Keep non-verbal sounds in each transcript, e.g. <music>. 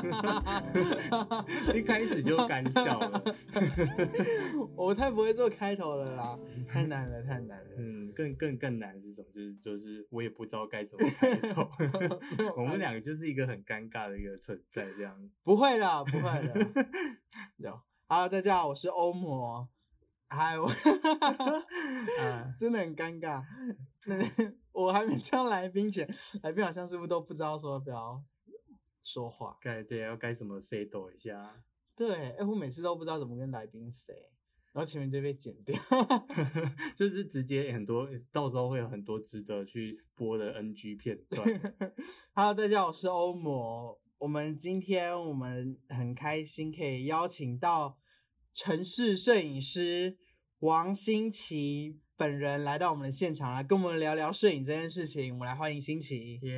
<laughs> 一开始就干笑了，<laughs> 我太不会做开头了啦，太难了，太难了。嗯，更更更难是什么？就是就是我也不知道该怎么开头。<laughs> 我们两个就是一个很尴尬的一个存在，这样。不会的，不会的。有，Hello，大家好，我是欧魔。嗨，我真的很尴尬。那我还没叫来宾前，来宾好像是不是都不知道说不要说话？该对，要该怎么 say 抖一下？对，哎，我每次都不知道怎么跟来宾 say，然后前面就被剪掉，<laughs> 就是直接很多，到时候会有很多值得去播的 NG 片段。<laughs> Hello，大家好，我是欧魔。我们今天我们很开心可以邀请到城市摄影师王新奇本人来到我们的现场来跟我们聊聊摄影这件事情。我们来欢迎新奇，耶，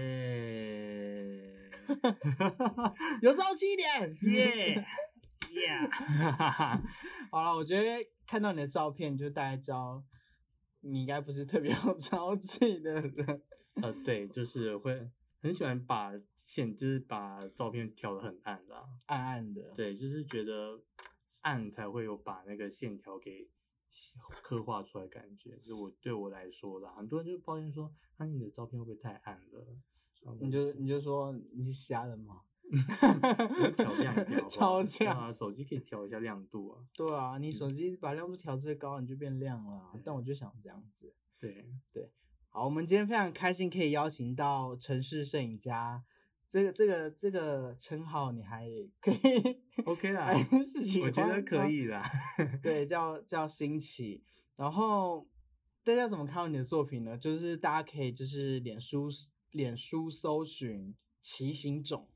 <laughs> 有朝气一点，耶，耶，<laughs> 好了，我觉得看到你的照片就大概知道你应该不是特别有朝气的人。呃，对，就是会很喜欢把线，就是把照片调的很暗啦，暗暗的，对，就是觉得暗才会有把那个线条给 <laughs> 刻画出来感觉。就我对我来说啦，很多人就抱怨说，那、你的照片会不会太暗了？你就你就说你是瞎了吗？<laughs> 我调亮一点好不好，<laughs> 超强啊！手机可以调一下亮度啊。对啊，你手机把亮度调最高，你就变亮了啊。但我就想这样子。对对，好，我们今天非常开心可以邀请到城市摄影家，这个这个这个称号你还可以 OK <laughs> 啦，还是喜我觉得。可以啦。<laughs> 对，叫叫新奇。然后大家怎么看到你的作品呢？就是大家可以就是脸书脸书搜寻骑行种，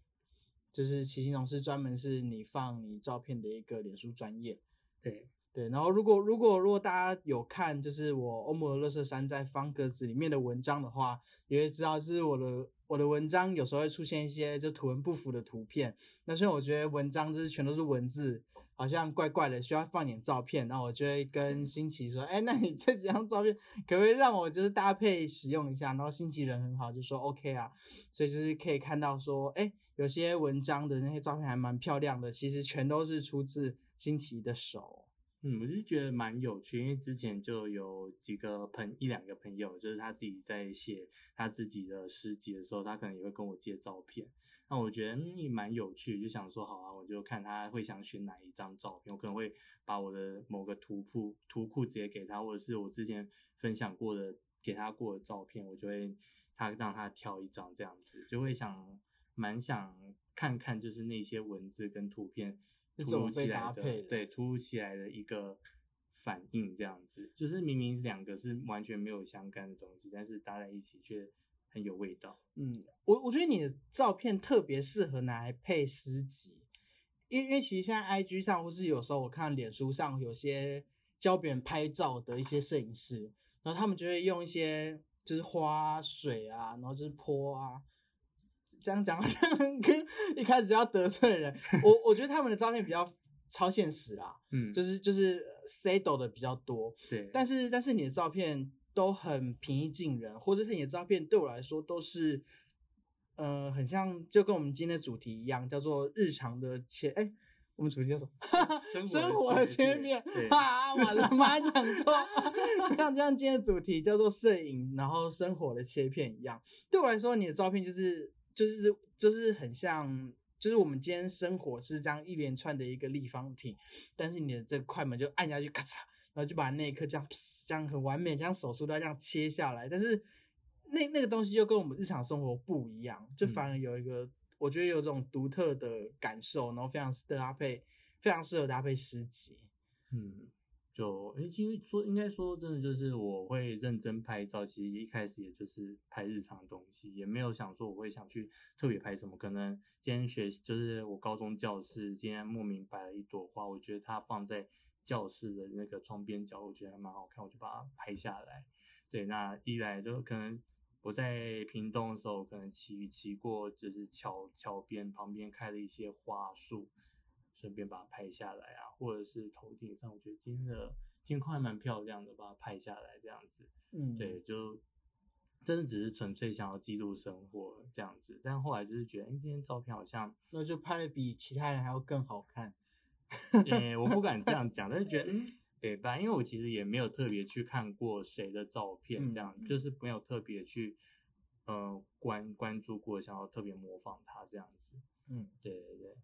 就是骑行种是专门是你放你照片的一个脸书专业。对，对，然后如果如果如果大家有看就是我欧姆的乐色山在方格子里面的文章的话，也会知道就是我的我的文章有时候会出现一些就图文不符的图片。那所以我觉得文章就是全都是文字，好像怪怪的，需要放点照片。然后我就会跟新奇说，哎，那你这几张照片可不可以让我就是搭配使用一下？然后新奇人很好，就说 OK 啊。所以就是可以看到说，哎，有些文章的那些照片还蛮漂亮的，其实全都是出自新奇的手。嗯，我就觉得蛮有趣，因为之前就有几个朋一两个朋友，就是他自己在写他自己的诗集的时候，他可能也会跟我借照片。那我觉得嗯也蛮有趣，就想说好啊，我就看他会想选哪一张照片，我可能会把我的某个图库图库直接给他，或者是我之前分享过的给他过的照片，我就会他让他挑一张这样子，就会想蛮想看看就是那些文字跟图片突如其来的对突如其来的一个反应这样子，就是明明两个是完全没有相干的东西，但是搭在一起却很有味道。嗯，我我觉得你的照片特别适合拿来配诗集，因为因为其实现在 IG 上或是有时候我看脸书上有些教别人拍照的一些摄影师，然后他们就会用一些就是花啊水啊，然后就是坡啊，这样讲 <laughs> 好像跟一开始就要得罪人。<laughs> 我我觉得他们的照片比较超现实啦，嗯，就是就是 settle 的比较多，对，但是但是你的照片都很平易近人，或者是你的照片对我来说都是，呃，很像就跟我们今天的主题一样，叫做日常的切，哎，我们主题叫什么？生 <laughs> 生活的切片啊，我的妈，讲错，像就像今天的主题叫做摄影，然后生活的切片一样，对我来说，你的照片就是就是就是很像。就是我们今天生活是这样一连串的一个立方体，但是你的这个快门就按下去，咔嚓，然后就把那一刻这样这样很完美，像手术刀这样切下来。但是那那个东西就跟我们日常生活不一样，就反而有一个我觉得有这种独特的感受，然后非常适合搭配，非常适合搭配诗集。嗯，就诶，其实说应该说真的，就是我会认真拍照。其实一开始也就是拍日常的东西，也没有想说我会想去特别拍什么。可能今天学就是我高中教室，今天莫名摆了一朵花，我觉得它放在教室的那个窗边角，我觉得还蛮好看，我就把它拍下来。对，那一来就可能我在屏东的时候，可能骑骑过就是桥桥边旁边开了一些花树。顺便把它拍下来啊，或者是头顶上，我觉得今天的天空还蛮漂亮的，把它拍下来这样子。嗯，对，就真的只是纯粹想要记录生活这样子。但后来就是觉得，哎，今天照片好像那就拍的比其他人还要更好看。哎，<laughs> 我不敢这样讲，但是觉得嗯，对吧？因为我其实也没有特别去看过谁的照片，这样就是没有特别去呃关关注过，想要特别模仿他这样子。嗯，对对对。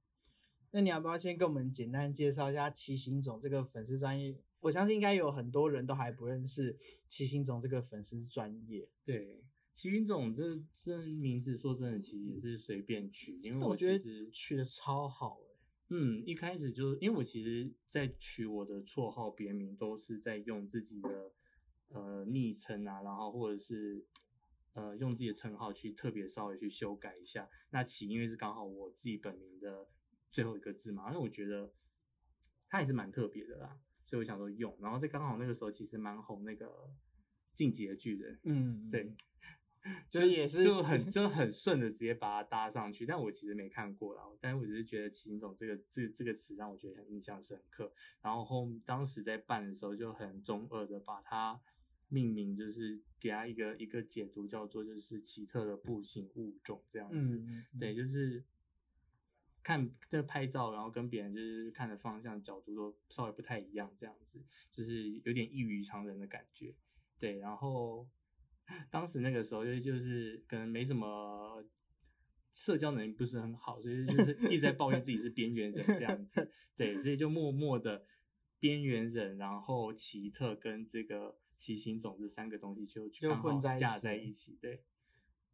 那你要不要先跟我们简单介绍一下骑行总这个粉丝专业？我相信应该有很多人都还不认识骑行总这个粉丝专业。对，骑行总这这名字说真的，其实也是随便取，因为我觉得取的超好哎。嗯，一开始就因为我其实，在取我的绰号别名，都是在用自己的呃昵称啊，然后或者是呃用自己的称号去特别稍微去修改一下。那起因为是刚好我自己本名的。最后一个字嘛，因为我觉得它也是蛮特别的啦，所以我想说用。然后在刚好那个时候，其实蛮红那个《进击的巨人》，嗯，对，<laughs> 就也是就很就很顺的直接把它搭上去。但我其实没看过啦，但是我只是觉得“骑行种”这个这这个词让我觉得很印象深刻。然后后当时在办的时候就很中二的把它命名，就是给他一个一个解读，叫做就是奇特的步行物种这样子。对，就是。看的拍照，然后跟别人就是看的方向角度都稍微不太一样，这样子就是有点异于常人的感觉。对，然后当时那个时候就就是可能没什么社交能力不是很好，所以就是一直在抱怨自己是边缘人这样子。对，所以就默默的边缘人，然后奇特跟这个奇行种子三个东西就刚好架在一起。对。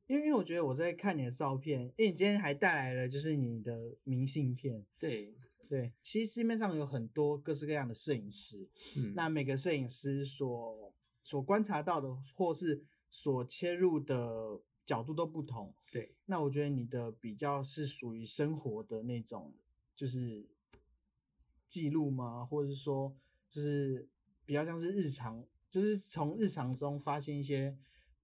因为我觉得我在看你的照片，因为你今天还带来了就是你的明信片。对对，其实市面上有很多各式各样的摄影师，嗯，那每个摄影师所所观察到的或是所切入的角度都不同。对，那我觉得你的比较是属于生活的那种，就是记录吗？或者是说，就是比较像是日常，就是从日常中发现一些。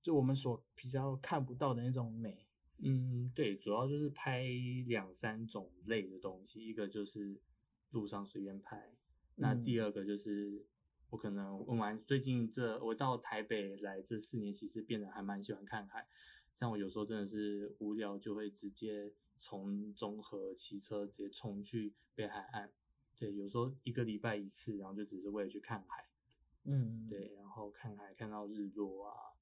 就我们所比较看不到的那种美，嗯，对，主要就是拍两三种类的东西，一个就是路上随便拍，那第二个就是我可能问完最近这我到台北来这四年，其实变得还蛮喜欢看海，像我有时候真的是无聊就会直接从中和骑车直接冲去北海岸，对，有时候一个礼拜一次，然后就只是为了去看海，嗯，对，然后看海看到日落啊。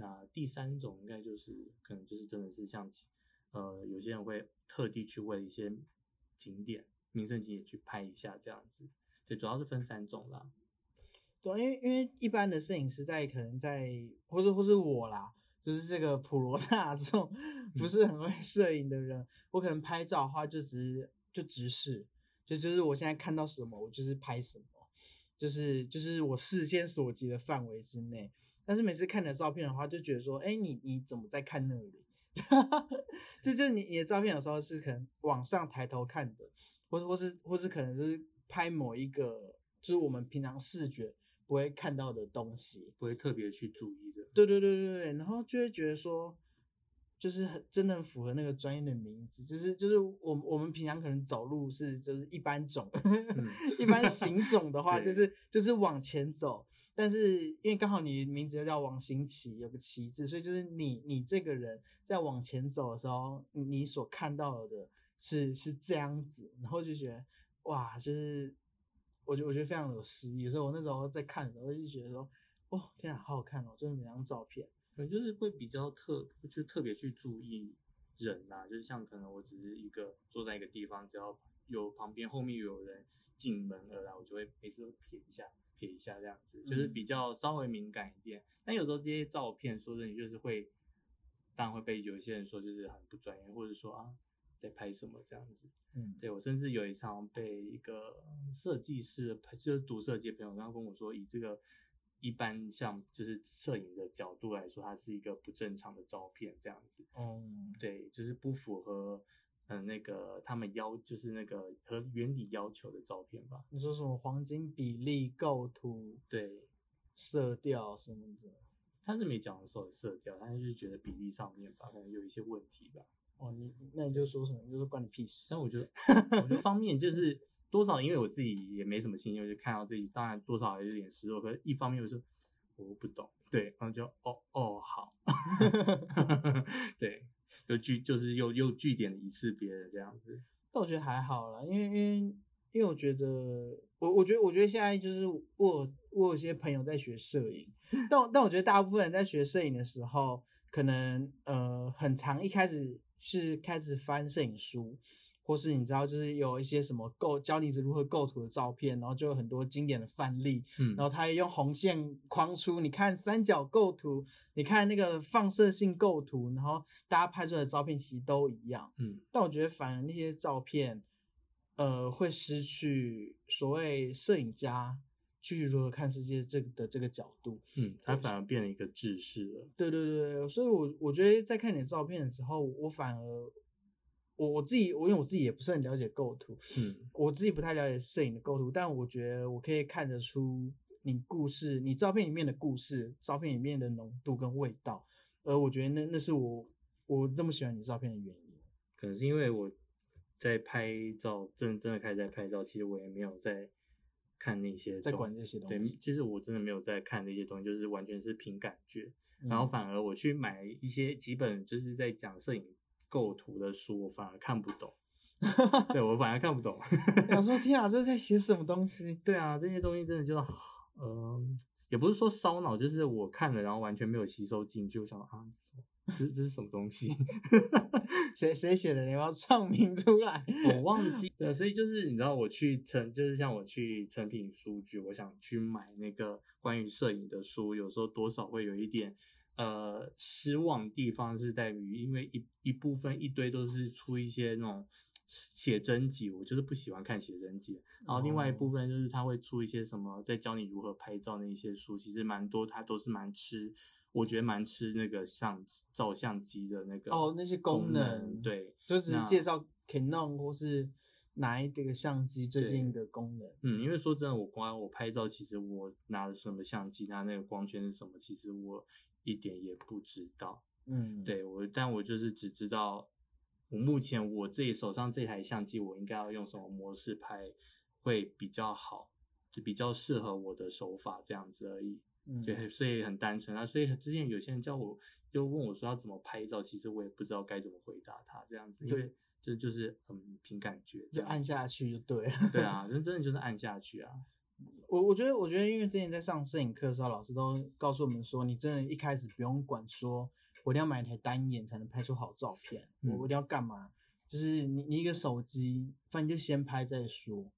那第三种应该就是可能就是真的是像，呃，有些人会特地去为一些景点、名胜景点去拍一下这样子。对，主要是分三种啦。对，因为因为一般的摄影师在可能在，或者或是我啦，就是这个普罗大众不是很会摄影的人，我可能拍照的话就只就直视，就就是我现在看到什么，我就是拍什么，就是就是我视线所及的范围之内。但是每次看你的照片的话，就觉得说，哎，你你怎么在看那里？<laughs> 就就你你的照片有时候是可能往上抬头看的，或者或是或是可能就是拍某一个，就是我们平常视觉不会看到的东西，不会特别去注意的。对对对对对，然后就会觉得说。就是很真的符合那个专业的名字，就是就是我我们平常可能走路是就是一般种，<laughs> 一般行种的 <laughs> 话就是就是往前走，但是因为刚好你名字叫王行奇，有个奇字，所以就是你你这个人在往前走的时候，你所看到的是是这样子，然后就觉得哇，就是我觉我觉得非常有诗意，所以我那时候在看的时候就觉得说，哦，天啊，好好看哦，真的每张照片。可能就是会比较特，就特别去注意人呐，就是像可能我只是一个坐在一个地方，只要有旁边后面有人进门而来，我就会每次都瞥一下，瞥一下这样子，就是比较稍微敏感一点。但有时候这些照片，说真的，就是会，当然会被有一些人说就是很不专业，或者说啊，在拍什么这样子。嗯，对我甚至有一场被一个设计师，就是读设计的朋友，然后跟我说，以这个一般像就是摄影的角度来说，它是一个不正常的照片这样子。哦，对，就是不符合嗯、呃那个他们要就是那个和原理要求的照片吧。你说什么黄金比例、构图、对，色调什么的？他是没讲说色调，他就是觉得比例上面吧，可能有一些问题吧。哦，你那你就说什么？你就说关你屁事。但我觉得，<laughs> 我觉得方面就是多少，因为我自己也没什么兴趣，我就看到自己，当然多少还有点失落。可是一方面我说我不懂，对，然后就哦哦好，<laughs> <laughs> 对，又据就是又又据点了一次别人这样子。但我觉得还好啦，因为因为因为我觉得我我觉得我觉得现在就是我有我有些朋友在学摄影，但我但我觉得大部分人在学摄影的时候，可能呃很长一开始是开始翻摄影书，或是你知道就是有一些什么构教你如何构图的照片，然后就有很多经典的范例，嗯然后他也用红线框出，你看三角构图，你看那个放射性构图，然后大家拍出来的照片其实都一样。嗯但我觉得反而那些照片，呃，会失去所谓摄影家去如何看世界这个的这个角度。嗯，他反而变了一个制式了。对对对对，所以我我觉得在看你的照片的时候，我反而我我自己，我因为我自己也不是很了解构图，嗯我自己不太了解摄影的构图，但我觉得我可以看得出你故事，你照片里面的故事，照片里面的浓度跟味道，而我觉得那那是我我这么喜欢你照片的原因。可能是因为我在拍照，真真的开始在拍照，其实我也没有在看那些在管这些东西对，西其实我真的没有在看那些东西，就是完全是凭感觉。嗯然后反而我去买一些几本就是在讲摄影构图的书，我反而看不懂。<laughs> 对我反而看不懂。想说 <laughs> 天啊，这是在写什么东西？对啊，这些东西真的就是，嗯、也不是说烧脑，就是我看了然后完全没有吸收进去，我想说啊？这这是什么东西？<laughs> 谁谁写的？你要不要唱名出来？我忘记了，所以就是你知道，我去成就是像我去成品书局，我想去买那个关于摄影的书，有时候多少会有一点呃失望地方是在于，因为一一部分一堆都是出一些那种写真集，我就是不喜欢看写真集。然后另外一部分就是他会出一些什么在教你如何拍照那一些书，其实蛮多，他都是蛮吃。我觉得蛮吃那个相照相机的那个哦那些功功能对，就只是介绍 Canon 或是哪一个相机最近的功能。嗯，因为说真的，我光我拍照，其实我拿的什么相机，它那个光圈是什么，其实我一点也不知道。嗯，，对我，但我就是只知道，我目前我自己手上这台相机，我应该要用什么模式拍会比较好，就比较适合我的手法这样子而已。嗯，对，所以很单纯啊。所以之前有些人叫我，就问我说要怎么拍照，其实我也不知道该怎么回答他这样子，因就为这就是嗯凭感觉就按。下去就对 <laughs> 了。对啊，人真的就是按下去啊。<laughs> 我我觉得，我觉得，因为之前在上摄影课的时候，老师都告诉我们说，你真的一开始不用管说，我一定要买一台单眼才能拍出好照片，嗯我一定要干嘛？就是你你一个手机，反正就先拍再说。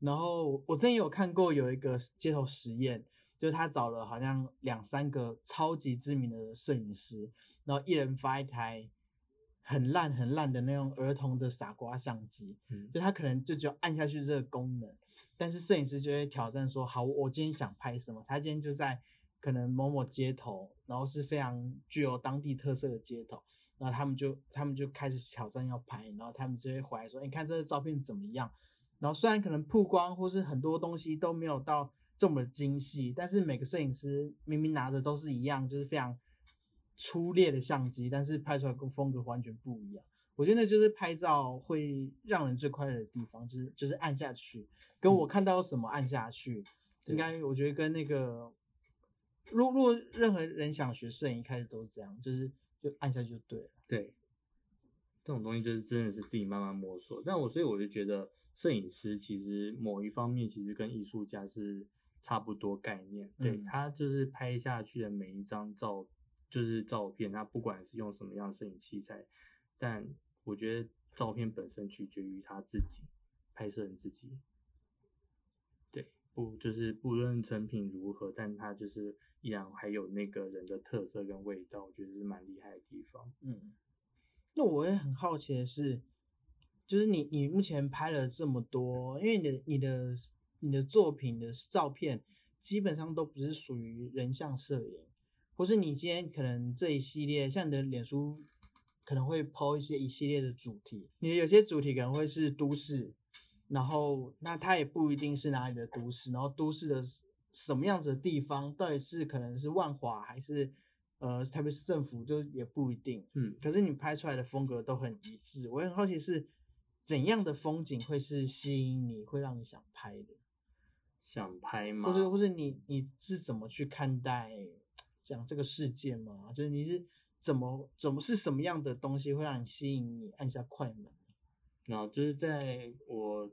然后我之前有看过有一个街头实验，就是他找了好像两三个超级知名的摄影师，然后一人发一台很烂很烂的那种儿童的傻瓜相机，嗯就他可能就只有按下去这个功能，但是摄影师就会挑战说，好，我今天想拍什么？他今天就在可能某某街头，然后是非常具有当地特色的街头，然后他们就他们就开始挑战要拍，然后他们就会回来说，你看这个照片怎么样？然后虽然可能曝光或是很多东西都没有到这么精细，但是每个摄影师明明拿的都是一样，就是非常粗劣的相机，但是拍出来跟风格完全不一样。我觉得那就是拍照会让人最快乐的地方，就是就是按下去，跟我看到什么按下去，对应该我觉得跟那个，如如果任何人想学摄影，一开始都是这样，就是就按下去就对了。对，这种东西就是真的是自己慢慢摸索。但我所以我就觉得，摄影师其实某一方面其实跟艺术家是差不多概念。对、嗯他就是拍下去的每一张照，就是照片，他不管是用什么样的摄影器材，但我觉得照片本身取决于他自己，拍摄人自己。对，不就是不论成品如何，但他就是依然还有那个人的特色跟味道，我觉得是蛮厉害的地方。嗯，那我也很好奇的是，就是你你目前拍了这么多，因为你的你的你的作品的照片基本上都不是属于人像摄影，或是你今天可能这一系列像你的脸书可能会抛一些一系列的主题，你的有些主题可能会是都市，然后那它也不一定是哪里的都市，然后都市的什么样子的地方，到底是可能是万华还是呃台北市政府，就也不一定。嗯，可是你拍出来的风格都很一致，我也很好奇是怎样的风景会是吸引你，会让你想拍的，想拍吗？或者或者你你是怎么去看待讲这个世界吗？就是你是怎么怎么是什么样的东西会让你吸引你按下快门？然后就是在我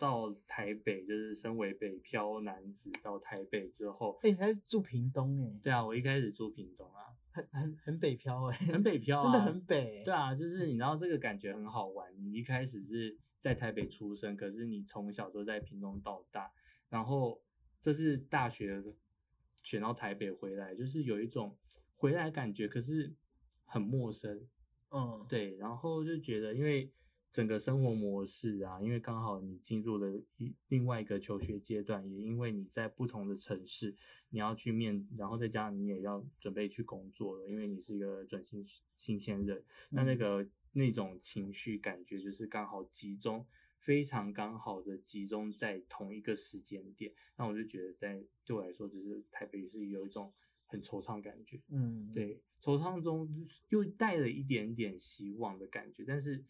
到台北，就是身为北漂男子到台北之后，哎、你还住屏东哎、对啊，我一开始住屏东啊，很很很北漂哎、很北漂、啊，<laughs> 真的很北、欸。对啊，就是你知道这个感觉很好玩。你一开始是在台北出生，可是你从小都在屏东到大，然后这是大学选到台北回来，就是有一种回来感觉，可是很陌生。嗯，对，然后就觉得因为整个生活模式啊，因为刚好你进入了一另外一个求学阶段，也因为你在不同的城市，你要去面，然后再加上你也要准备去工作了，因为你是一个准新新鲜人，那那嗯个那种情绪感觉就是刚好集中，非常刚好的集中在同一个时间点，那我就觉得在对我来说，就是台北是有一种很惆怅感觉。嗯，对，惆怅中又带了一点点希望的感觉，但是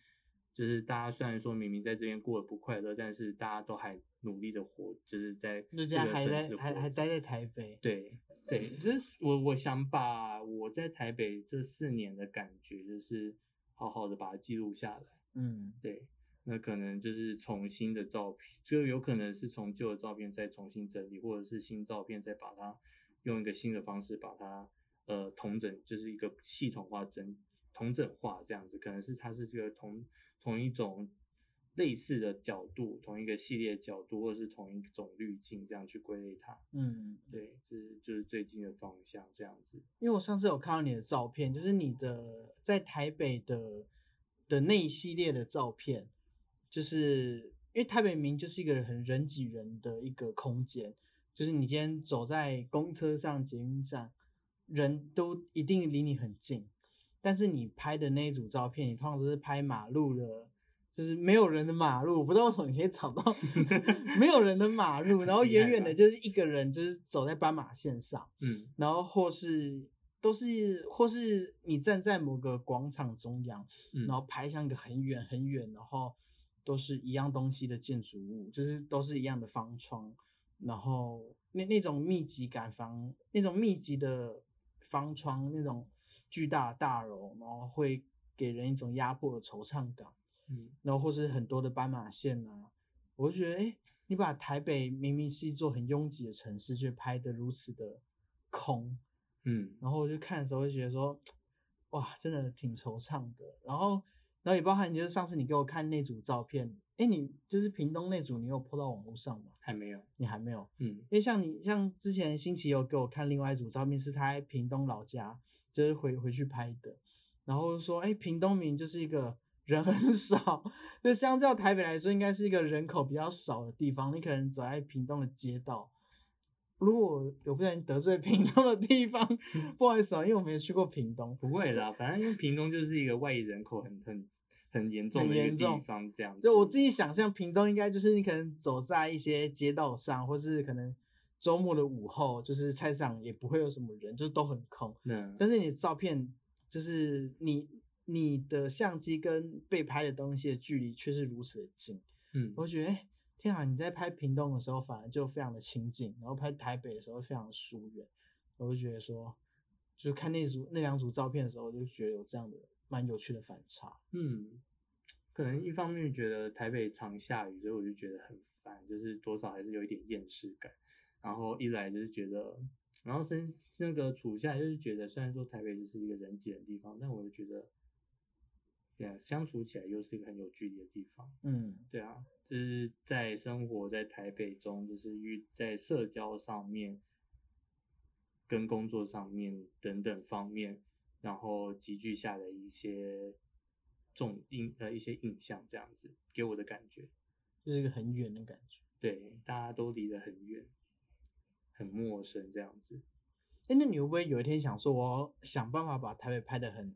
就是大家虽然说明明在这边过得不快乐，但是大家都还努力的活，就是在就这个还在城市活还还待在台北。对对，这是我我想把我在台北这四年的感觉，就是好好的把它记录下来。嗯对，那可能就是重新的照片，就有可能是从旧的照片再重新整理，或者是新照片再把它用一个新的方式把它呃同整，就是一个系统化整同整化这样子，可能是它是这个同同一种类似的角度，同一个系列角度，或者是同一种滤镜这样去归类它。嗯，对，这是就是最近的方向这样子。因为我上次有看到你的照片，就是你的在台北的的那一系列的照片，就是因为台北明明就是一个很人挤人的一个空间，就是你今天走在公车上、捷运站，人都一定离你很近，但是你拍的那一组照片，你通常都是拍马路的。就是没有人的马路，我不知道为什么你可以找到 <laughs> 没有人的马路，然后远远的就是一个人，就是走在斑马线上，嗯然后或是都是或是你站在某个广场中央，嗯，然后拍向一个很远很远，然后都是一样东西的建筑物，就是都是一样的方窗，然后那那种密集感房，那种密集的方窗，那种巨大的大楼，然后会给人一种压迫的惆怅感。嗯然后或是很多的斑马线啊，我就觉得，哎，你把台北明明是一座很拥挤的城市，却拍得如此的空，嗯然后我就看的时候会觉得说，哇，真的挺惆怅的。然后，然后也包含就是上次你给我看那组照片，哎，你就是屏东那组，你有 po 到网络上吗？还没有。你还没有，嗯因为像你像之前新奇有给我看另外一组照片，是他在屏东老家，就是回回去拍的，然后说，哎，屏东明明就是一个人很少，就相较台北来说，应该是一个人口比较少的地方。你可能走在屏东的街道，如果有不小心得罪屏东的地方，<laughs> 不好意思啊，因为我没有去过屏东。不会啦，反正因为屏东就是一个外移人口很很很严重的一个地方，这样子。就我自己想象，屏东应该就是你可能走在一些街道上，或是可能周末的午后，就是菜市场也不会有什么人，就是都很空。嗯但是你的照片，就是你你的相机跟被拍的东西的距离却是如此的近，嗯我觉得，哎、天啊！你在拍屏东的时候反而就非常的亲近，然后拍台北的时候非常疏远，我就觉得说，就是看那组那两组照片的时候，我就觉得有这样的蛮有趣的反差。嗯，可能一方面觉得台北常下雨，所以我就觉得很烦，就是多少还是有一点厌世感。然后一来就是觉得，然后生那个处下来就是觉得，虽然说台北就是一个人挤的地方，但我就觉得，对啊，相处起来又是一个很有距离的地方。嗯对啊，就是在生活在台北中，就是遇在社交上面、跟工作上面等等方面，然后集聚下的一些重印呃一些印象，这样子给我的感觉。就是一个很远的感觉。对，大家都离得很远，很陌生这样子。哎，那你会不会有一天想说，我想办法把台北拍得很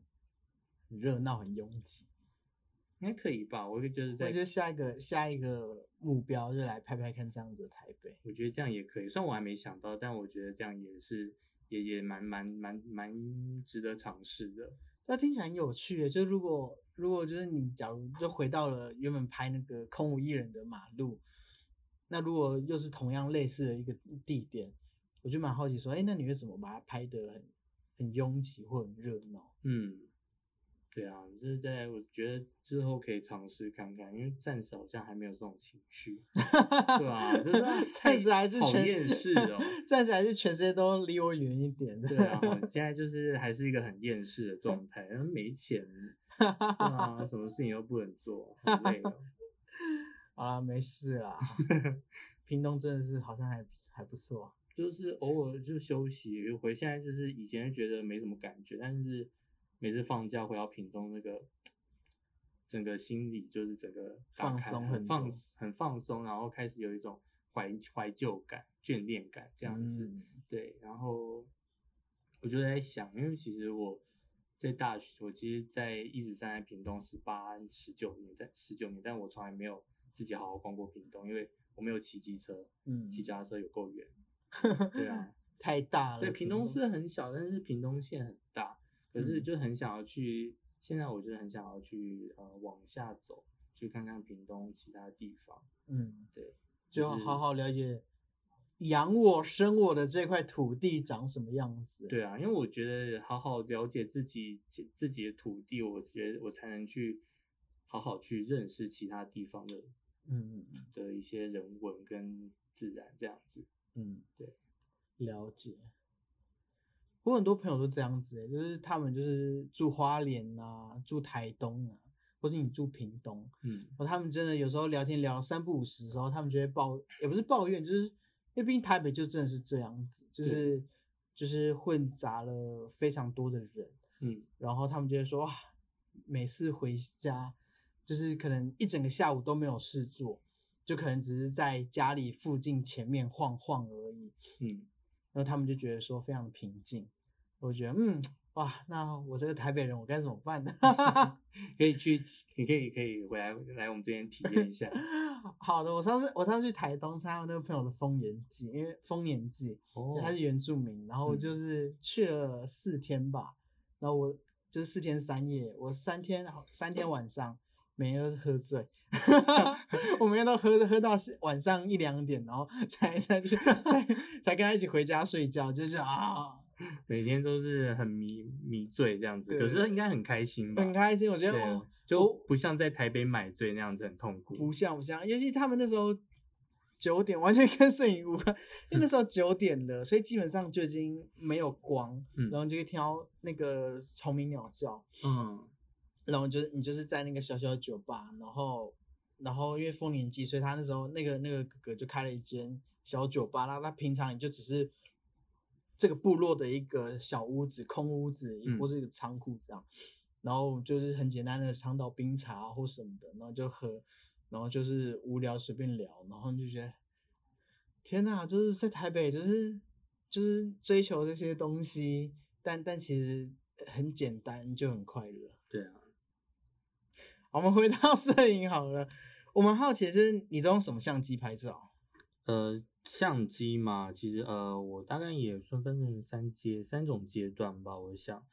很热闹、很拥挤？应该可以吧？我会就是在我觉得下一个下一个目标就来拍拍看这样子的台北。我觉得这样也可以，虽然我还没想到，但我觉得这样也是也也蛮蛮蛮蛮值得尝试的。那听起来很有趣耶。就如果如果就是你假如就回到了原本拍那个空无一人的马路，那如果又是同样类似的一个地点，我就蛮好奇说，哎，那你会怎么把它拍得很很拥挤或很热闹？嗯，对啊，就是在我觉得之后可以尝试看看，因为暂时好像还没有这种情绪，<laughs> 对吧？就是 <laughs> 暂时还是好全厌世哦。<laughs> 暂时还是全世界都离我远一点。对啊，现在就是还是一个很厌世的状态，然后没钱，对啊，什么事情都不能做，很累哦。好啦，没事啦。屏东真的是好像还还不错。就是偶尔就休息回，现在就是以前觉得没什么感觉，但是每次放假回到屏东，那个整个心里就是整个打放松很放很放松，然后开始有一种怀怀旧感、眷恋感这样子。嗯对，然后我就在想，因为其实我在大学，我其实，在一直站在屏东十八、十九年，但十九年，但我从来没有自己好好逛过屏东，因为我没有骑机车，嗯，骑脚踏车有够远。对啊，<laughs> 太大了。对，屏东市很小，但是屏东县很大，可是就很想要去。现在我觉得很想要去呃往下走，去看看屏东其他地方。嗯，对，就是好好了解养我生我的这块土地长什么样子。对啊，因为我觉得好好了解自己自己的土地，我觉得我才能去好好去认识其他地方的嗯嗯的一些人文跟自然这样子。嗯，对，了解。我很多朋友都这样子、欸，就是他们就是住花莲啊，住台东啊，或是你住屏东，嗯。然后他们真的有时候聊天聊三不五时的时候，他们就会抱，也不是抱怨，就是因为毕竟台北就真的是这样子，就是就是混杂了非常多的人，嗯。然后他们就会说哇，每次回家就是可能一整个下午都没有事做，就可能只是在家里附近前面晃晃而已，嗯，然后他们就觉得说非常平静。我觉得嗯哇，那我这个台北人我该怎么办呢？<laughs> 可以去，你可以可以回来来我们这边体验一下。<laughs> 好的，我上次我上次去台东参加我那个朋友的丰年祭，因为丰年祭哦他是原住民，然后就是去了四天吧，然后我就是四天三夜，我三天三天晚上每天都是喝醉，<laughs> 我每天都喝喝到晚上一两点，然后才才去才才跟他一起回家睡觉，就是啊每天都是很迷迷醉这样子，对可是应该很开心吧？很开心，我觉得就不像在台北买醉那样子很痛苦。不像不像，尤其他们那时候九点，完全跟摄影无关，因为那时候九点了，所以基本上就已经没有光，嗯然后就可以听到那个虫鸣鸟叫，嗯然后就是你就是在那个小小的酒吧，然后然后因为丰年祭，所以他那时候那个那个哥哥就开了一间小酒吧，然后他平常也就只是这个部落的一个小屋子、空屋子，嗯或是一个仓库这样，然后就是很简单的长岛冰茶啊或什么的，然后就喝，然后就是无聊随便聊，然后就觉得天哪，就是在台北就是就是追求这些东西，但但其实很简单就很快乐。对啊，我们回到 <laughs> 摄影好了，我们好奇是你都用什么相机拍照？呃，相机嘛，其实呃，我大概也算分成三阶三种阶段吧。我想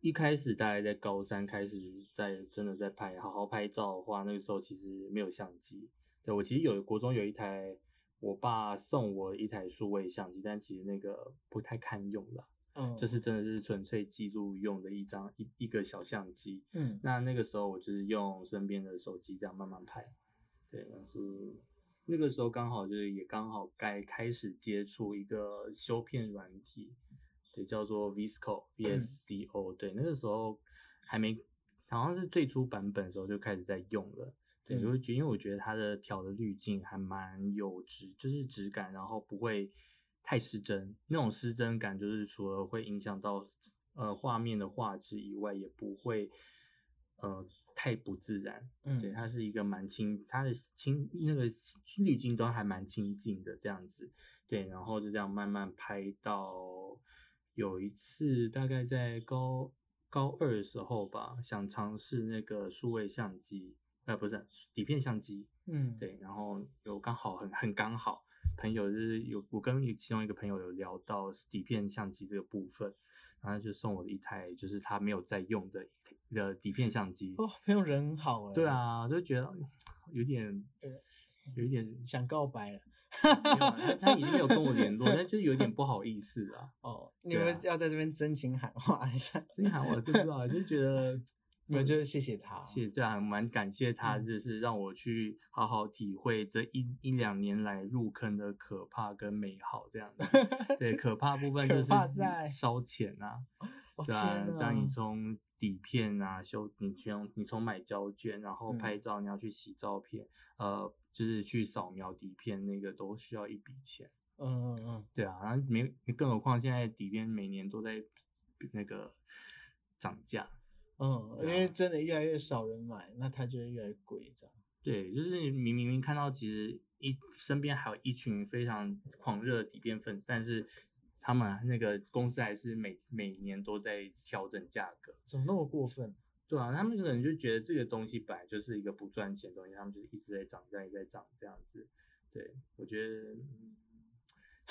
一开始大概在高三开始在真的在拍好好拍照的话，那个时候其实没有相机。对我其实有国中有一台我爸送我一台数位相机，但其实那个不太堪用了，嗯，就是真的是纯粹记录用的一张一一个小相机。嗯那那个时候我就是用身边的手机这样慢慢拍，对，但是那个时候刚好就是也刚好该开始接触一个修片软体，对，叫做 Visco V S C O，、对，那个时候还没，好像是最初版本的时候就开始在用了。对，嗯就会觉因为我觉得它的调的滤镜还蛮有质，就是质感，然后不会太失真。那种失真感就是除了会影响到呃画面的画质以外，也不会呃太不自然，嗯，对，它是一个蛮清，它的清那个滤镜都还蛮清净的这样子，对，然后就这样慢慢拍到有一次大概在高高二的时候吧，想尝试那个数位相机，呃，不是底片相机，嗯，对，然后有刚好很很刚好，朋友就是有我跟其中一个朋友有聊到底片相机这个部分，然后就送我了一台就是他没有在用的的底片相机。哦，朋友人很好哎，对，啊，就觉得有点呃有一点想告白了。他 <laughs> 他已经没有跟我联络，但就是有点不好意思啊。哦，你们要在这边真情喊话一下，真喊我真不知道，就觉得你们就是谢谢他，谢对啊，蛮感谢他，嗯就是让我去好好体会这一一两年来入坑的可怕跟美好这样子。对，<laughs> 可怕部分就是烧钱啊，哦对啊当你从底片啊修，你从你从买胶卷，然后嗯拍照，你要去洗照片，呃，就是去扫描底片，那个都需要一笔钱。嗯嗯嗯，对啊，然后没，更何况现在底片每年都在那个涨价。嗯，因为真的越来越少人买，那它就会越来越贵，这样。对，就是你明明明看到其实一身边还有一群非常狂热的底片粉丝，但是他们那个公司还是每每年都在调整价格。怎么那么过分？对啊，他们可能就觉得这个东西本来就是一个不赚钱的东西，他们就是一直在涨价，一直在涨这样子。对我觉得。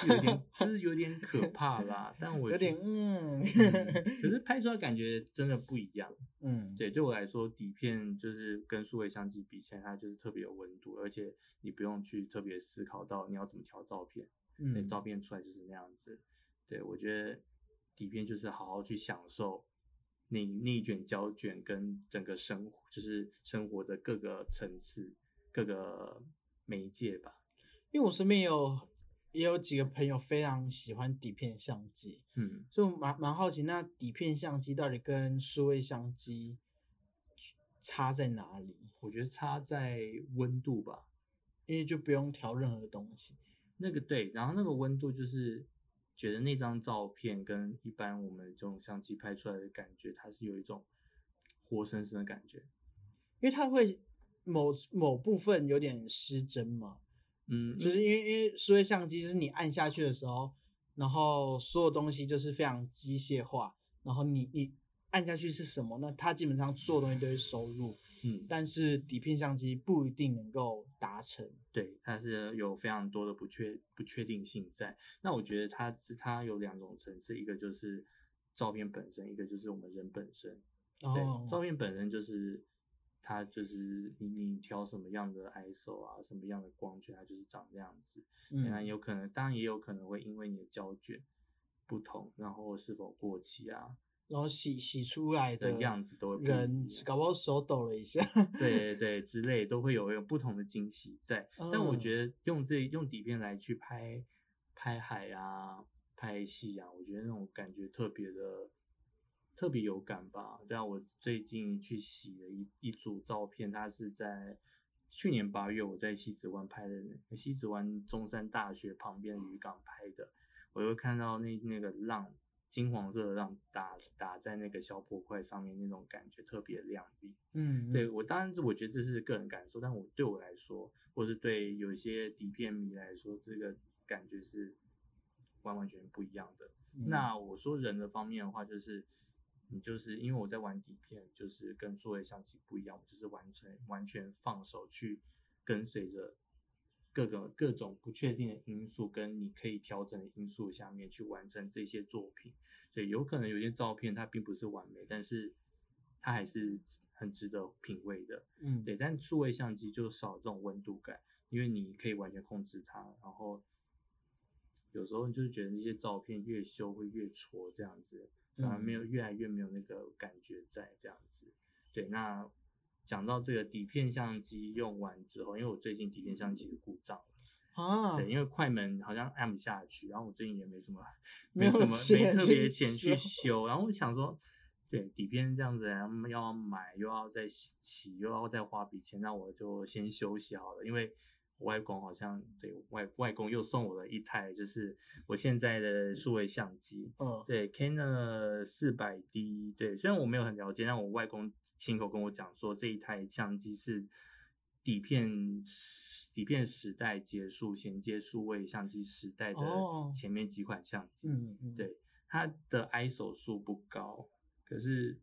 有点，就是有点可怕啦，但我有点觉嗯嗯 <laughs> 可是拍出来感觉真的不一样。嗯，对，对我来说，底片就是跟数位相机比起来，它就是特别有温度，而且你不用去特别思考到你要怎么调照片，那，嗯照片出来就是那样子。对我觉得底片就是好好去享受那那一卷胶卷跟整个生活，就是生活的各个层次、各个媒介吧。因为我身边也有也有几个朋友非常喜欢底片相机，嗯，所以我蛮蛮好奇，那底片相机到底跟数位相机差在哪里？我觉得差在温度吧。因为就不用调任何东西。那个对，然后那个温度就是觉得那张照片跟一般我们这种相机拍出来的感觉，它是有一种活生生的感觉。因为它会某某部分有点失真嘛，嗯，就是因为因为数位相机就是你按下去的时候，然后所有东西就是非常机械化，然后你你按下去是什么，那它基本上所有东西都会收入，嗯，但是底片相机不一定能够达成。对，它是有非常多的不确不确定性在。那我觉得它是它有两种层次，一个就是照片本身，一个就是我们人本身。对，哦，照片本身就是它就是你你调什么样的 ISO 啊，什么样的光圈，它就是长这样子。那嗯有可能，当然也有可能会因为你的胶卷不同，然后是否过期啊然后洗洗出来的的样子都人，搞不好手抖了一下。对对对之类都会有有不同的惊喜在。但我嗯觉得用这用底片来去拍拍海啊、拍戏啊，我觉得那种感觉特别的特别有感吧。对啊，我最近去洗了一一组照片，它是在去年八月我在西子湾拍的，西子湾中山大学旁边的渔港拍的，我又看到那那个浪。金黄色的浪打打在那个小破块上面，那种感觉特别亮丽。嗯，对我当然，我觉得这是个人感受，但我对我来说，或是对有一些底片迷来说，这个感觉是完完全全不一样的。嗯那我说人的方面的话，就是你就是因为我在玩底片，就是跟作为相机不一样，我就是完全完全放手去跟随着各个各种不确定的因素跟你可以调整的因素下面去完成这些作品。所以，有可能有些照片它并不是完美，但是它还是很值得品味的。嗯对，但数位相机就少这种温度感，因为你可以完全控制它，然后有时候你就是觉得这些照片越修会越戳这样子，反而没有越来越没有那个感觉在这样子。对，那讲到这个底片相机用完之后，因为我最近底片相机故障了。啊，对，因为快门好像按不下去，然后我最近也没什么，<laughs> 没什么没特别钱去修修，然后我想说，对底片这样子，然后要买又要再洗，又要再花笔钱，那我就先休息好了，因为我外公好像对外外公又送我了一台，就是我现在的数位相机，嗯，对 Canon 四百 D，对，虽然我没有很了解，但我外公亲口跟我讲说这一台相机是底片底片时代结束，衔接数位相机时代的哦前面几款相机，嗯嗯，对，它的 ISO 数不高，可是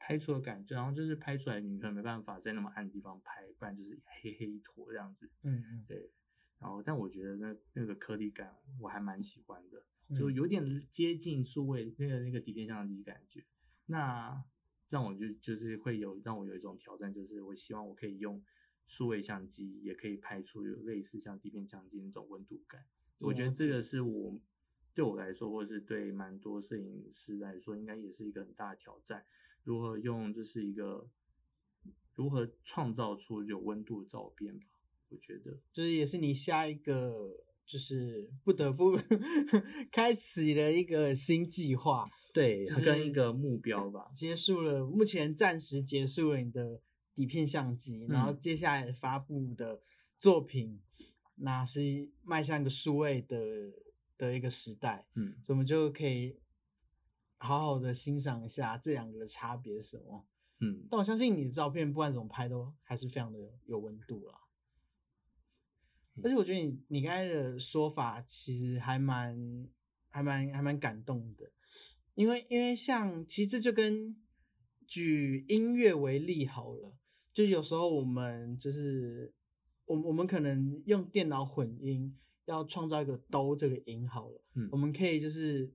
拍出的感觉，然后就是拍出来你可能没办法在那么暗的地方拍，不然就是黑黑一坨这样子。嗯嗯，对，然后但我觉得那那个颗粒感我还蛮喜欢的，嗯就有点接近数位那个那个底片相机感觉。那让我就就是会有让我有一种挑战，就是我希望我可以用数位相机也可以拍出有类似像底片相机那种温度感。我觉得这个是我对我来说，或是对蛮多摄影师来说，应该也是一个很大的挑战。如何用就是一个如何创造出有温度的照片吧？我觉得，就是也是你下一个就是不得不 <laughs> 开启了一个新计划，对，就是跟一个目标吧。结束了，目前暂时结束了你的底片相机，然后嗯接下来发布的作品，那是迈向一个数位的的一个时代，嗯，所以我们就可以好好的欣赏一下这两个的差别是什么。嗯，但我相信你的照片不管怎么拍都还是非常的有温度啦。而且我觉得你你刚才的说法其实还蛮还蛮还蛮感动的，因为因为像其实这就跟举音乐为例好了，就有时候我们就是我我们可能用电脑混音，要创造一个哆这个音好了，嗯。我们可以就是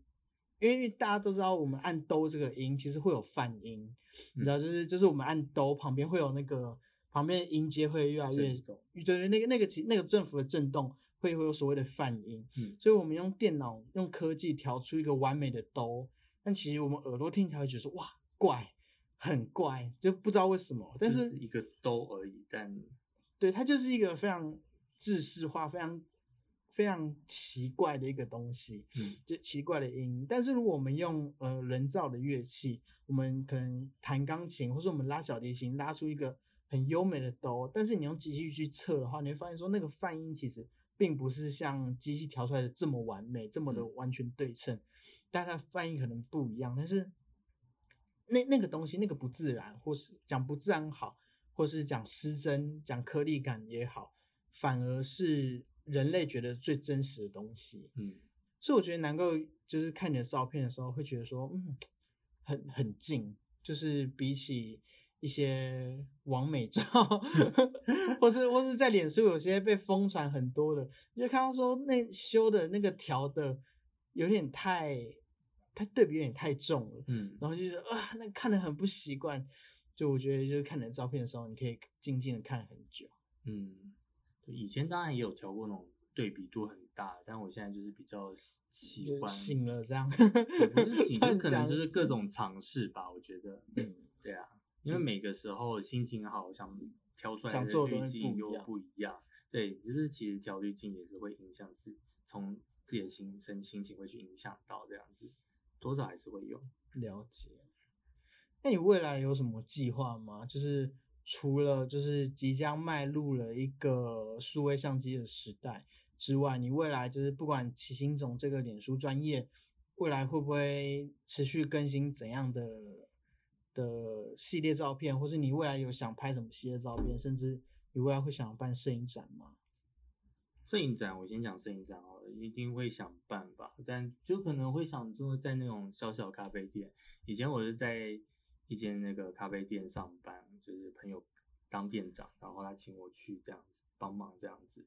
因为大家都知道我们按哆这个音其实会有泛音，你知道就是就是我们按哆旁边会有那个旁边的音阶会越来越对对，那个那个其那个振幅的震动会会有所谓的泛音，嗯。所以我们用电脑用科技调出一个完美的哆，但其实我们耳朵听起来会觉得说哇怪，很怪，就不知道为什么，但就是是一个哆而已，但对它就是一个非常制式化、非常非常奇怪的一个东西，嗯。就奇怪的音。但是如果我们用呃人造的乐器，我们可能弹钢琴，或是我们拉小提琴，拉出一个很优美的哆，但是你用机器去测的话，你会发现说那个泛音其实并不是像机器调出来的这么完美，这么的嗯。完全对称，但它的泛音可能不一样，但是那那个东西那个不自然，或是讲不自然好，或是讲失真、讲颗粒感也好，反而是人类觉得最真实的东西。嗯所以我觉得能够就是看你的照片的时候，会觉得说，嗯，很很近，就是比起一些完美照，<laughs> 或是或是在脸书有些被疯传很多的，你就看到说那修的那个调的有点太，它对比有点太重了，嗯然后就觉得啊，那看得很不习惯。就我觉得，就是看你的照片的时候，你可以静静的看很久。嗯，对以前当然也有调过那种对比度很大，但我现在就是比较喜喜欢醒了这样，也不是醒，<laughs> 就可能就是各种尝试吧。我觉得，嗯对啊，因为每个时候心情好，想调出来的想做滤镜又不一样。对，就是其实调滤镜也是会影响自从自己的心身心情会去影响到这样子，多少还是会有。了解。那你未来有什么计划吗？就是除了就是即将迈入了一个数位相机的时代之外，你未来就是不管齐星总这个脸书专业，未来会不会持续更新怎样的的系列照片，或是你未来有想拍什么系列照片，甚至你未来会想办摄影展吗？摄影展，我先讲摄影展好了，一定会想办吧，但就可能会想做在那种小小咖啡店。以前我是在一间那个咖啡店上班，就是朋友当店长，然后他请我去这样子帮忙这样子，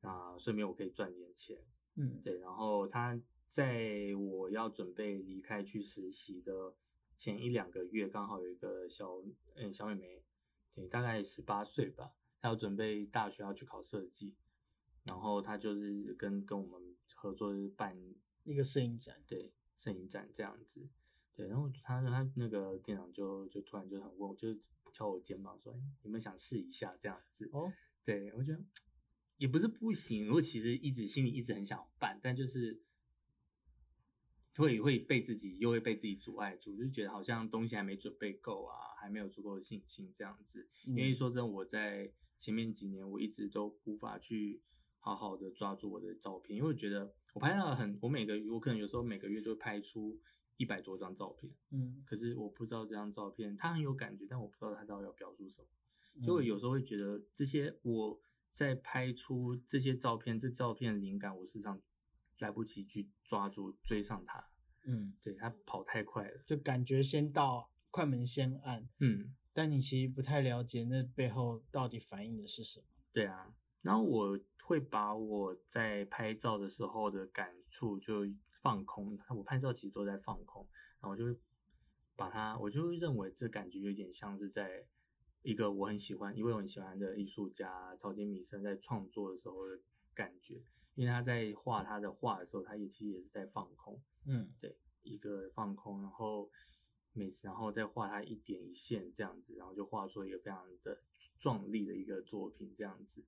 那顺便我可以赚点钱。嗯对，然后他在我要准备离开去实习的前一两个月，刚好有一个小嗯小妹妹，对，大概十八岁吧，她要准备大学要去考设计，然后她就是跟跟我们合作就是办一个摄影展，对摄影展这样子，对，然后他他那个店长就就突然就很问我，就是敲我肩膀说，哎有没有想试一下这样子？哦，对我觉得也不是不行，我其实一直心里一直很想办，但就是会会被自己又会被自己阻碍住，就觉得好像东西还没准备够啊，还没有足够的信心这样子。因为嗯说真的，我在前面几年我一直都无法去好好的抓住我的照片，因为我觉得我拍到很，我每个我可能有时候每个月都会拍出一百多张照片，嗯，可是我不知道这张照片它很有感觉，但我不知道它到底要表述什么。嗯所以我有时候会觉得这些我在拍出这些照片，这照片灵感我事实上来不及去抓住追上它，嗯，对它跑太快了。就感觉先到快门先按，嗯，但你其实不太了解那背后到底反映的是什么。对啊。然后我会把我在拍照的时候的感触就放空，我拍照其实都在放空，然后我就会把它，我就会认为这感觉有点像是在一个我很喜欢，一位我很喜欢的艺术家草间弥生在创作的时候的感觉，因为他在画他的画的时候，他也其实也是在放空，嗯对，一个放空，然后每次然后再画他一点一线这样子，然后就画出一个非常的壮丽的一个作品这样子。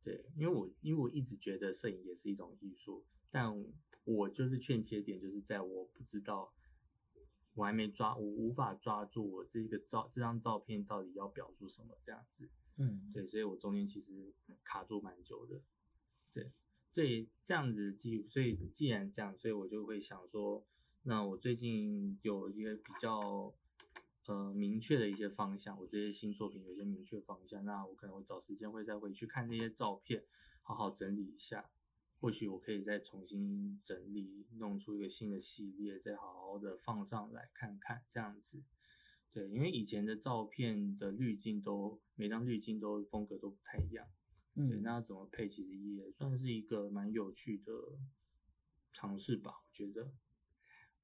对，因为我因为我一直觉得摄影也是一种艺术，但我就是欠缺点，就是在我不知道，我还没抓，我无法抓住我这个照这张照片到底要表述什么这样子。嗯，对，所以我中间其实卡住蛮久的。对，所以，这样子既所以既然这样，所以我就会想说，那我最近有一个比较呃明确的一些方向，我这些新作品有一些明确方向，那我可能会找时间会再回去看那些照片，好好整理一下。或许我可以再重新整理，弄出一个新的系列，再好好的放上来看看，这样子。对，因为以前的照片的滤镜都每张滤镜都风格都不太一样，对，嗯，那怎么配其实也算是一个蛮有趣的尝试吧，我觉得。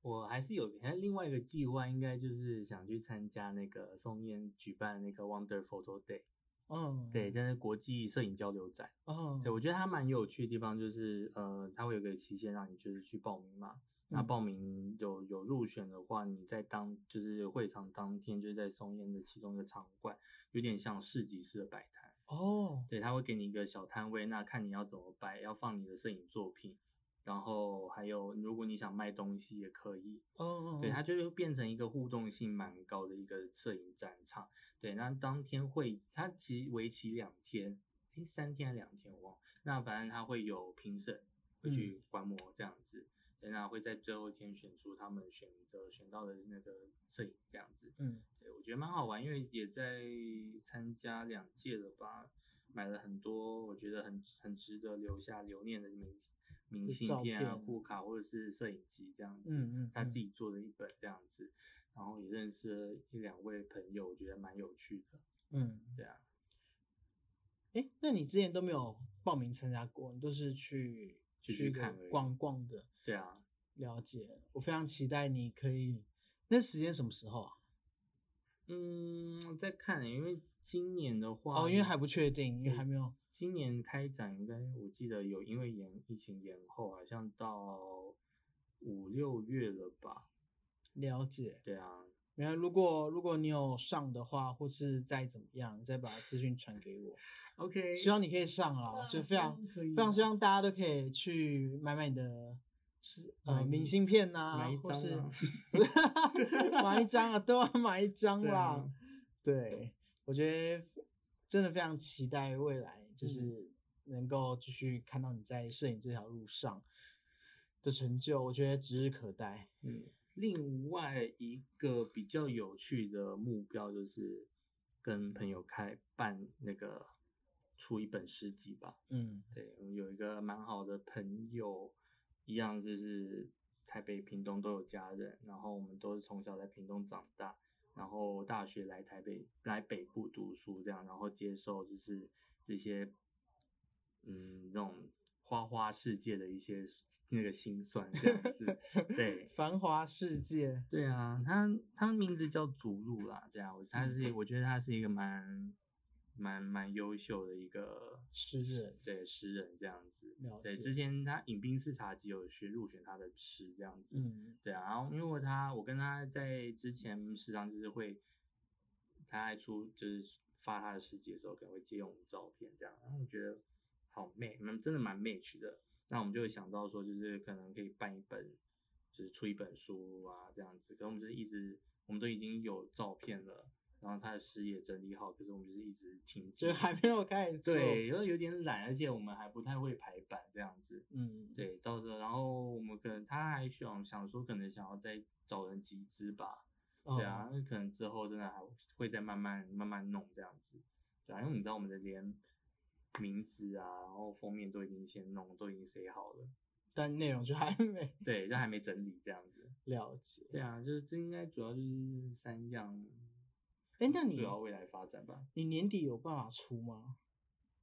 我还是有，还有另外一个计划，应该就是想去参加那个宋燕举办那个 Wonder Photo Day，嗯，对，这是国际摄影交流展。嗯，对，我觉得它蛮有趣的地方就是，呃，它会有个期限让你就是去报名嘛。那嗯报名有有入选的话，你在当就是会场当天，就是在松烟的其中一个场馆，有点像市集式的摆摊。哦，对，他会给你一个小摊位，那看你要怎么摆，要放你的摄影作品，然后还有如果你想卖东西也可以。哦，对，它就会变成一个互动性蛮高的一个摄影展场。对，那当天会，它其实为期两天，诶，三天还两天我忘了。那反正它会有评审会去观摩这样子。对，那会在最后一天选出他们选的选到的那个摄影这样子。嗯对，我觉得蛮好玩，因为也在参加两届了吧，买了很多我觉得很很值得留下留念的明明信片啊、片护卡或者是摄影机这样子。嗯嗯，他自己，做的一本这样子，然后也认识了一两位朋友，我觉得蛮有趣的。嗯，对啊，哎，那你之前都没有报名参加过，你都是去去看逛逛的，对啊，了解。我非常期待你可以，那时间什么时候啊？嗯，在看，因为今年的话，哦，因为还不确定，因为还没有，今年开展应该我记得有因为延疫情延后，好像到五六月了吧？了解。对啊，然后如果如果你有上的话，或是再怎么样，再把资讯传给我。<laughs> OK，希望你可以上啊，就非常非常希望大家都可以去买买你的是呃明信片呐、买一或是张啊 <laughs> 买一张啊，都要买一张对啦。啊对，我觉得真的非常期待未来，就是嗯能够继续看到你在摄影这条路上的成就，我觉得指日可待。嗯，另外一个比较有趣的目标就是跟朋友开办那个出一本诗集吧。嗯对，有一个蛮好的朋友，一样就是台北、屏东都有家人，然后我们都是从小在屏东长大，然后大学来台北来北部读书，这样，然后接受就是这些嗯那种花花世界的一些那个心酸这样子，<laughs> 对。繁华世界，对啊，他他名字叫祖路啦，对啊，我他是我觉得他是一个蛮蛮蛮优秀的一个诗人对诗人这样子。对，之前他饮冰式茶集有去入选他的诗这样子。嗯对啊，然后因为他我跟他在之前时常就是会，他还出就是发他的诗集的时候，可能会借用我们照片这样，然后我觉得好 match，蛮真的蛮 match 的。那我们就会想到说，就是可能可以办一本就是出一本书啊这样子。可能我们就是一直，我们都已经有照片了，然后他的诗也整理好，可是我们就是一直停滞，就还没有开始做。对，有有点懒，而且我们还不太会排版这样子。嗯，对，到时候然后我们可能他还想想说，可能想要再找人集资吧。对啊，那可能之后真的还会再慢慢慢慢弄这样子。对啊，因为你知道我们的连名字啊，然后封面都已经先弄，都已经写好了，但内容就还没。对，就还没整理这样子。了解。对啊，就是这应该主要就是三样。哎，那你主要未来发展吧？你年底有办法出吗？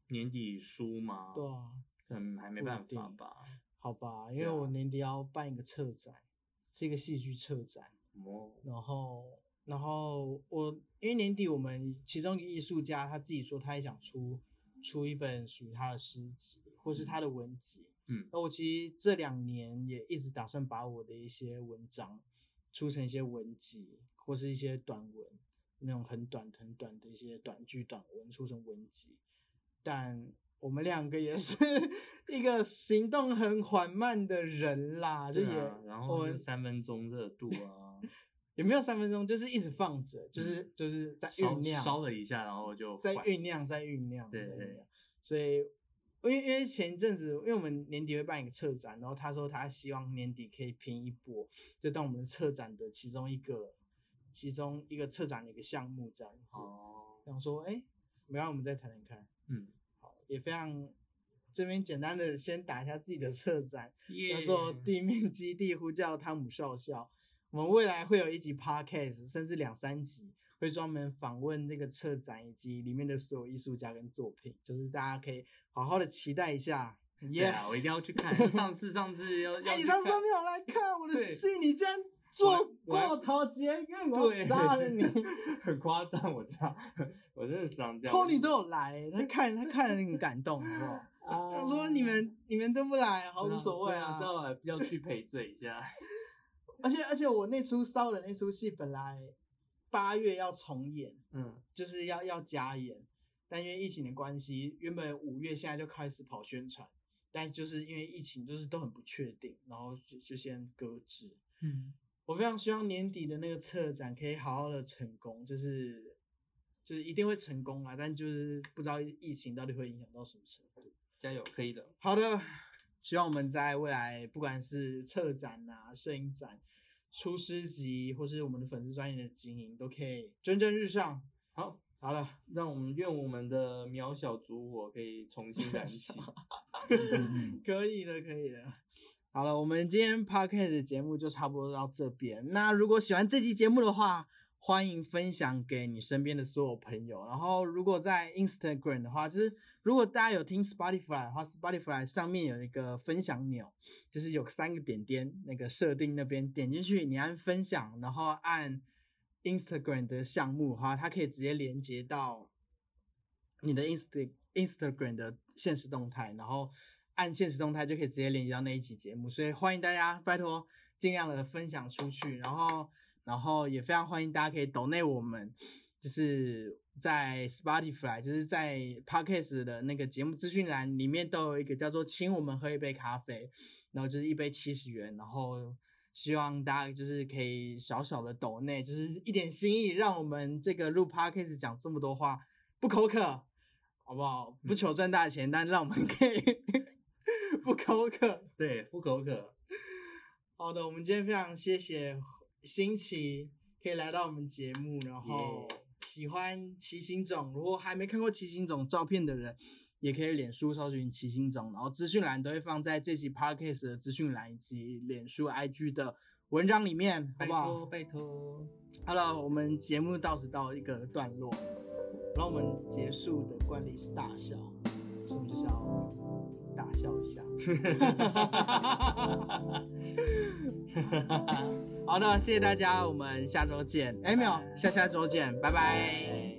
年底书吗？对啊，可能还没办法吧。好吧，因为我年底要办一个策展，是一个戏剧策展。哦。然后，然后我因为年底我们其中一个艺术家他自己说他也想出出一本属于他的诗集或是他的文集。嗯。那我其实这两年也一直打算把我的一些文章出成一些文集或是一些短文。那种很短很短的一些短句短文出成文集，但我们两个也是 <laughs> 一个行动很缓慢的人啦，就也然后三分钟热度啊，<laughs> 也没有三分钟，就是一直放着，就是就是在酝酿，烧了一下，然后就在酝酿，在酝酿，对对。所以，因为因为前一阵子，因为我们年底会办一个策展，然后他说他希望年底可以拼一波，就当我们的策展的其中一个。其中一个策展的一个项目这样子，想说，哎，没让我们再谈谈看，嗯，好，也非常这边简单的先打一下自己的策展，叫做地面基地呼叫汤姆少校。我们未来会有一集 podcast，甚至两三集，会专门访问这个策展以及里面的所有艺术家跟作品，就是大家可以好好的期待一下。耶，我一定要去看。上次上次要，<laughs> 哎，你上次都没有来看我的戏，你竟然。做过头捷运，我杀了你！<laughs> 很夸张，我知道，<laughs> 我真的想这样。Tony 都有来，他看他看了很感动，是吧？<laughs> 他说你们你们都不来，好无所谓啊。知道要去赔罪一下。而且而且我那出烧的那出戏本来八月要重演，嗯，就是要要加演，但因为疫情的关系，原本五月现在就开始跑宣传，但就是因为疫情就是都很不确定，然后就就先搁置，嗯。我非常希望年底的那个策展可以好好的成功，就是就是一定会成功啊！但就是不知道疫情到底会影响到什么程度。加油，可以的。好的，希望我们在未来不管是策展啊、摄影展、出诗集，或是我们的粉丝专业的经营，都可以蒸蒸日上。好，好了，让我们愿我们的渺小烛火可以重新燃起。<laughs> 可以的，可以的。好了，我们今天 podcast 节目就差不多到这边。那如果喜欢这期节目的话，欢迎分享给你身边的所有朋友。然后，如果在 Instagram 的话，就是如果大家有听 Spotify 的话，Spotify 上面有一个分享钮，就是有三个点点，那个设定那边点进去，你按分享，然后按 Instagram 的项目的话，它可以直接连接到你的 Inst Instagram 的现实动态，然后。按现实动态就可以直接连接到那一集节目，所以欢迎大家拜托尽量的分享出去，然后然后也非常欢迎大家可以抖内我们，就是在 Spotify 就是在 Podcast 的那个节目资讯栏里面都有一个叫做请我们喝一杯咖啡，然后就是一杯七十元，然后希望大家就是可以小小的抖内，就是一点心意，让我们这个录 Podcast 讲这么多话不口渴，好不好？不求赚大钱，但让我们可以。<laughs> 不口渴，对，不口渴。<laughs> 好的，我们今天非常谢谢新奇可以来到我们节目，然后喜欢骑行种，如果还没看过骑行种照片的人，也可以脸书搜寻骑行种，然后资讯栏都会放在这期 podcast 的资讯栏以及脸书 IG 的文章里面，好不好？拜托。Hello，我们节目到此到一个段落，然后我们结束的惯例是大笑，所以我们就是要。大笑一下，<laughs> 好的，谢谢大家，我们下周见。哎，没有，下下周见，拜拜。